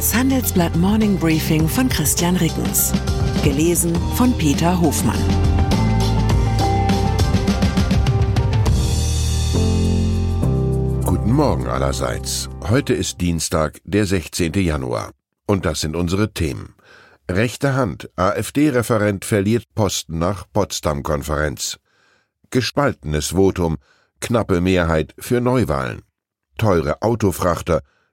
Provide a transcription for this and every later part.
Das Handelsblatt Morning Briefing von Christian Rickens. Gelesen von Peter Hofmann. Guten Morgen allerseits. Heute ist Dienstag, der 16. Januar. Und das sind unsere Themen. Rechte Hand. AfD-Referent verliert Posten nach Potsdam-Konferenz. Gespaltenes Votum. Knappe Mehrheit für Neuwahlen. Teure Autofrachter.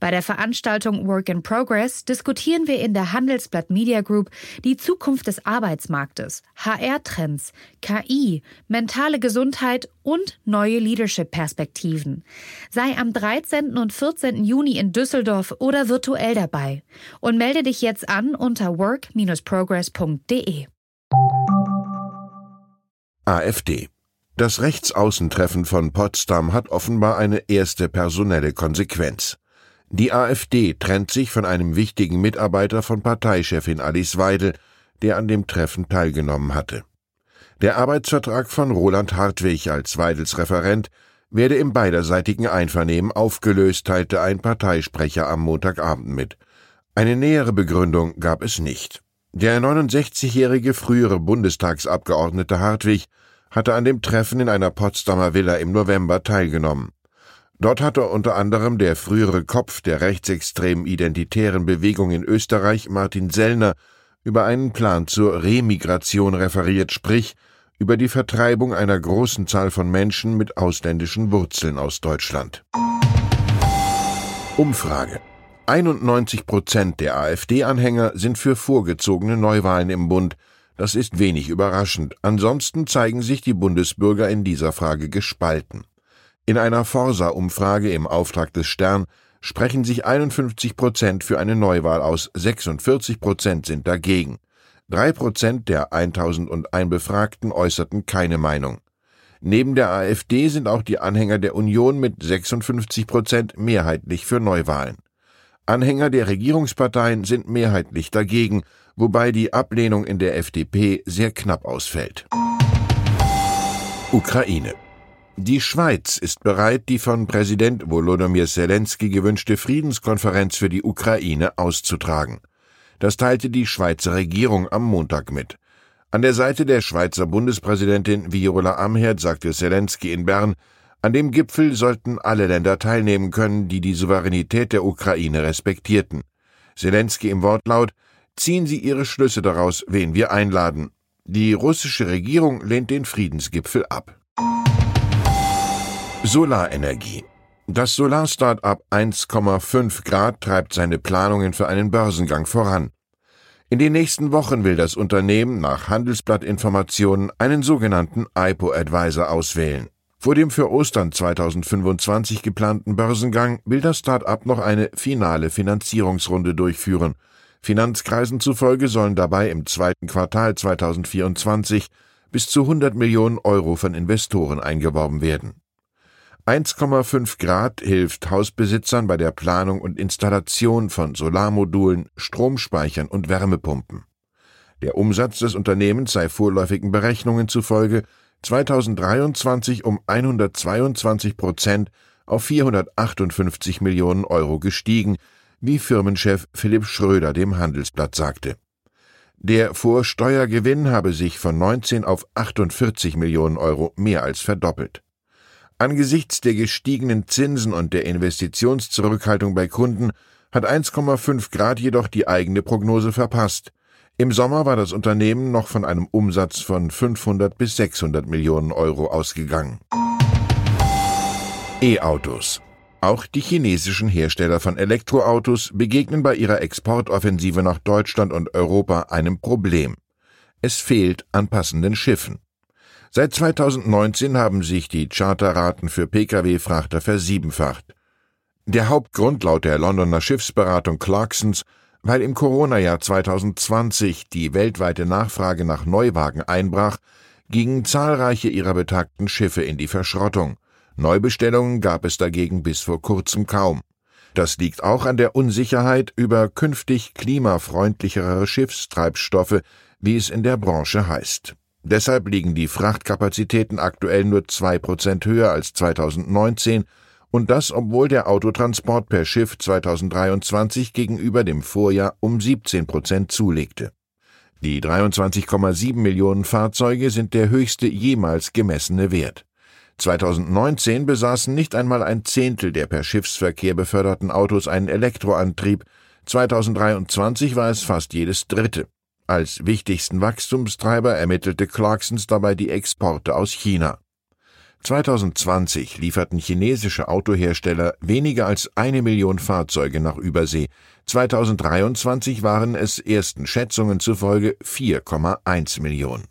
Bei der Veranstaltung Work in Progress diskutieren wir in der Handelsblatt Media Group die Zukunft des Arbeitsmarktes, HR-Trends, KI, mentale Gesundheit und neue Leadership-Perspektiven. Sei am 13. und 14. Juni in Düsseldorf oder virtuell dabei und melde dich jetzt an unter work-progress.de. AfD das Rechtsaußentreffen von Potsdam hat offenbar eine erste personelle Konsequenz. Die AfD trennt sich von einem wichtigen Mitarbeiter von Parteichefin Alice Weidel, der an dem Treffen teilgenommen hatte. Der Arbeitsvertrag von Roland Hartwig als Weidels Referent werde im beiderseitigen Einvernehmen aufgelöst, teilte ein Parteisprecher am Montagabend mit. Eine nähere Begründung gab es nicht. Der 69-jährige frühere Bundestagsabgeordnete Hartwig hatte an dem Treffen in einer Potsdamer Villa im November teilgenommen. Dort hatte unter anderem der frühere Kopf der rechtsextremen identitären Bewegung in Österreich, Martin Sellner, über einen Plan zur Remigration referiert, sprich über die Vertreibung einer großen Zahl von Menschen mit ausländischen Wurzeln aus Deutschland. Umfrage. 91 Prozent der AfD-Anhänger sind für vorgezogene Neuwahlen im Bund, das ist wenig überraschend. Ansonsten zeigen sich die Bundesbürger in dieser Frage gespalten. In einer Forsa-Umfrage im Auftrag des Stern sprechen sich 51 Prozent für eine Neuwahl aus, 46 Prozent sind dagegen. Drei Prozent der 1001 Befragten äußerten keine Meinung. Neben der AfD sind auch die Anhänger der Union mit 56 Prozent mehrheitlich für Neuwahlen. Anhänger der Regierungsparteien sind mehrheitlich dagegen, wobei die Ablehnung in der FDP sehr knapp ausfällt. Ukraine die Schweiz ist bereit, die von Präsident Volodymyr Zelensky gewünschte Friedenskonferenz für die Ukraine auszutragen. Das teilte die Schweizer Regierung am Montag mit. An der Seite der Schweizer Bundespräsidentin Viola Amherd sagte Zelensky in Bern, an dem Gipfel sollten alle Länder teilnehmen können, die die Souveränität der Ukraine respektierten. Zelensky im Wortlaut Ziehen Sie Ihre Schlüsse daraus, wen wir einladen. Die russische Regierung lehnt den Friedensgipfel ab. Solarenergie. Das Solar-Startup 1,5 Grad treibt seine Planungen für einen Börsengang voran. In den nächsten Wochen will das Unternehmen nach Handelsblattinformationen einen sogenannten IPO-Advisor auswählen. Vor dem für Ostern 2025 geplanten Börsengang will das Start-up noch eine finale Finanzierungsrunde durchführen. Finanzkreisen zufolge sollen dabei im zweiten Quartal 2024 bis zu 100 Millionen Euro von Investoren eingeworben werden. 1,5 Grad hilft Hausbesitzern bei der Planung und Installation von Solarmodulen, Stromspeichern und Wärmepumpen. Der Umsatz des Unternehmens sei vorläufigen Berechnungen zufolge 2023 um 122 Prozent auf 458 Millionen Euro gestiegen, wie Firmenchef Philipp Schröder dem Handelsblatt sagte. Der Vorsteuergewinn habe sich von 19 auf 48 Millionen Euro mehr als verdoppelt. Angesichts der gestiegenen Zinsen und der Investitionszurückhaltung bei Kunden hat 1,5 Grad jedoch die eigene Prognose verpasst. Im Sommer war das Unternehmen noch von einem Umsatz von 500 bis 600 Millionen Euro ausgegangen. E-Autos. Auch die chinesischen Hersteller von Elektroautos begegnen bei ihrer Exportoffensive nach Deutschland und Europa einem Problem. Es fehlt an passenden Schiffen. Seit 2019 haben sich die Charterraten für Pkw-Frachter versiebenfacht. Der Hauptgrund laut der Londoner Schiffsberatung Clarksons weil im Corona-Jahr 2020 die weltweite Nachfrage nach Neuwagen einbrach, gingen zahlreiche ihrer betagten Schiffe in die Verschrottung. Neubestellungen gab es dagegen bis vor kurzem kaum. Das liegt auch an der Unsicherheit über künftig klimafreundlichere Schiffstreibstoffe, wie es in der Branche heißt. Deshalb liegen die Frachtkapazitäten aktuell nur zwei Prozent höher als 2019 und das, obwohl der Autotransport per Schiff 2023 gegenüber dem Vorjahr um 17 Prozent zulegte. Die 23,7 Millionen Fahrzeuge sind der höchste jemals gemessene Wert. 2019 besaßen nicht einmal ein Zehntel der per Schiffsverkehr beförderten Autos einen Elektroantrieb, 2023 war es fast jedes dritte. Als wichtigsten Wachstumstreiber ermittelte Clarksons dabei die Exporte aus China. 2020 lieferten chinesische Autohersteller weniger als eine Million Fahrzeuge nach Übersee. 2023 waren es ersten Schätzungen zufolge 4,1 Millionen.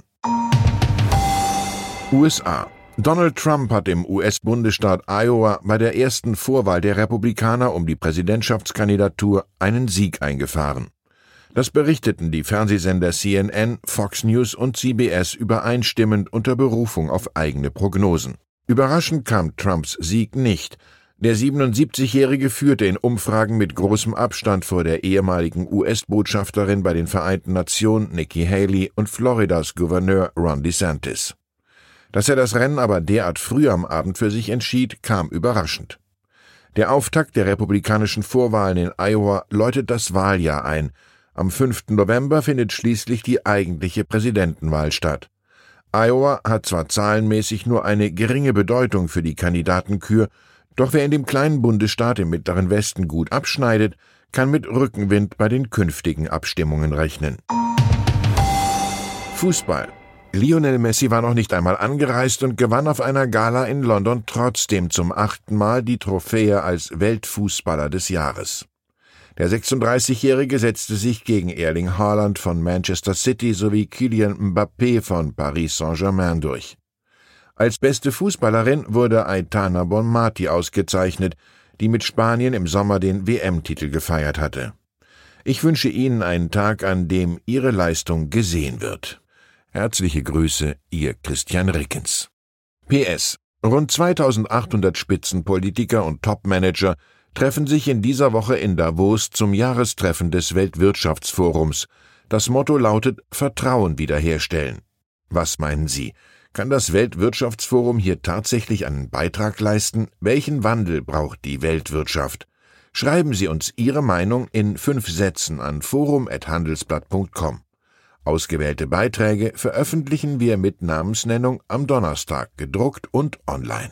USA Donald Trump hat im US-Bundesstaat Iowa bei der ersten Vorwahl der Republikaner um die Präsidentschaftskandidatur einen Sieg eingefahren. Das berichteten die Fernsehsender CNN, Fox News und CBS übereinstimmend unter Berufung auf eigene Prognosen. Überraschend kam Trumps Sieg nicht. Der 77-Jährige führte in Umfragen mit großem Abstand vor der ehemaligen US-Botschafterin bei den Vereinten Nationen Nikki Haley und Floridas Gouverneur Ron DeSantis. Dass er das Rennen aber derart früh am Abend für sich entschied, kam überraschend. Der Auftakt der republikanischen Vorwahlen in Iowa läutet das Wahljahr ein, am 5. November findet schließlich die eigentliche Präsidentenwahl statt. Iowa hat zwar zahlenmäßig nur eine geringe Bedeutung für die Kandidatenkür, doch wer in dem kleinen Bundesstaat im mittleren Westen gut abschneidet, kann mit Rückenwind bei den künftigen Abstimmungen rechnen. Fußball. Lionel Messi war noch nicht einmal angereist und gewann auf einer Gala in London trotzdem zum achten Mal die Trophäe als Weltfußballer des Jahres. Der 36-Jährige setzte sich gegen Erling Haaland von Manchester City sowie Kylian Mbappé von Paris Saint-Germain durch. Als beste Fußballerin wurde Aitana Bonmati ausgezeichnet, die mit Spanien im Sommer den WM-Titel gefeiert hatte. Ich wünsche Ihnen einen Tag, an dem Ihre Leistung gesehen wird. Herzliche Grüße, Ihr Christian Rickens. PS. Rund 2800 Spitzenpolitiker und Topmanager treffen sich in dieser Woche in Davos zum Jahrestreffen des Weltwirtschaftsforums. Das Motto lautet Vertrauen wiederherstellen. Was meinen Sie? Kann das Weltwirtschaftsforum hier tatsächlich einen Beitrag leisten? Welchen Wandel braucht die Weltwirtschaft? Schreiben Sie uns Ihre Meinung in fünf Sätzen an forum.handelsblatt.com. Ausgewählte Beiträge veröffentlichen wir mit Namensnennung am Donnerstag, gedruckt und online.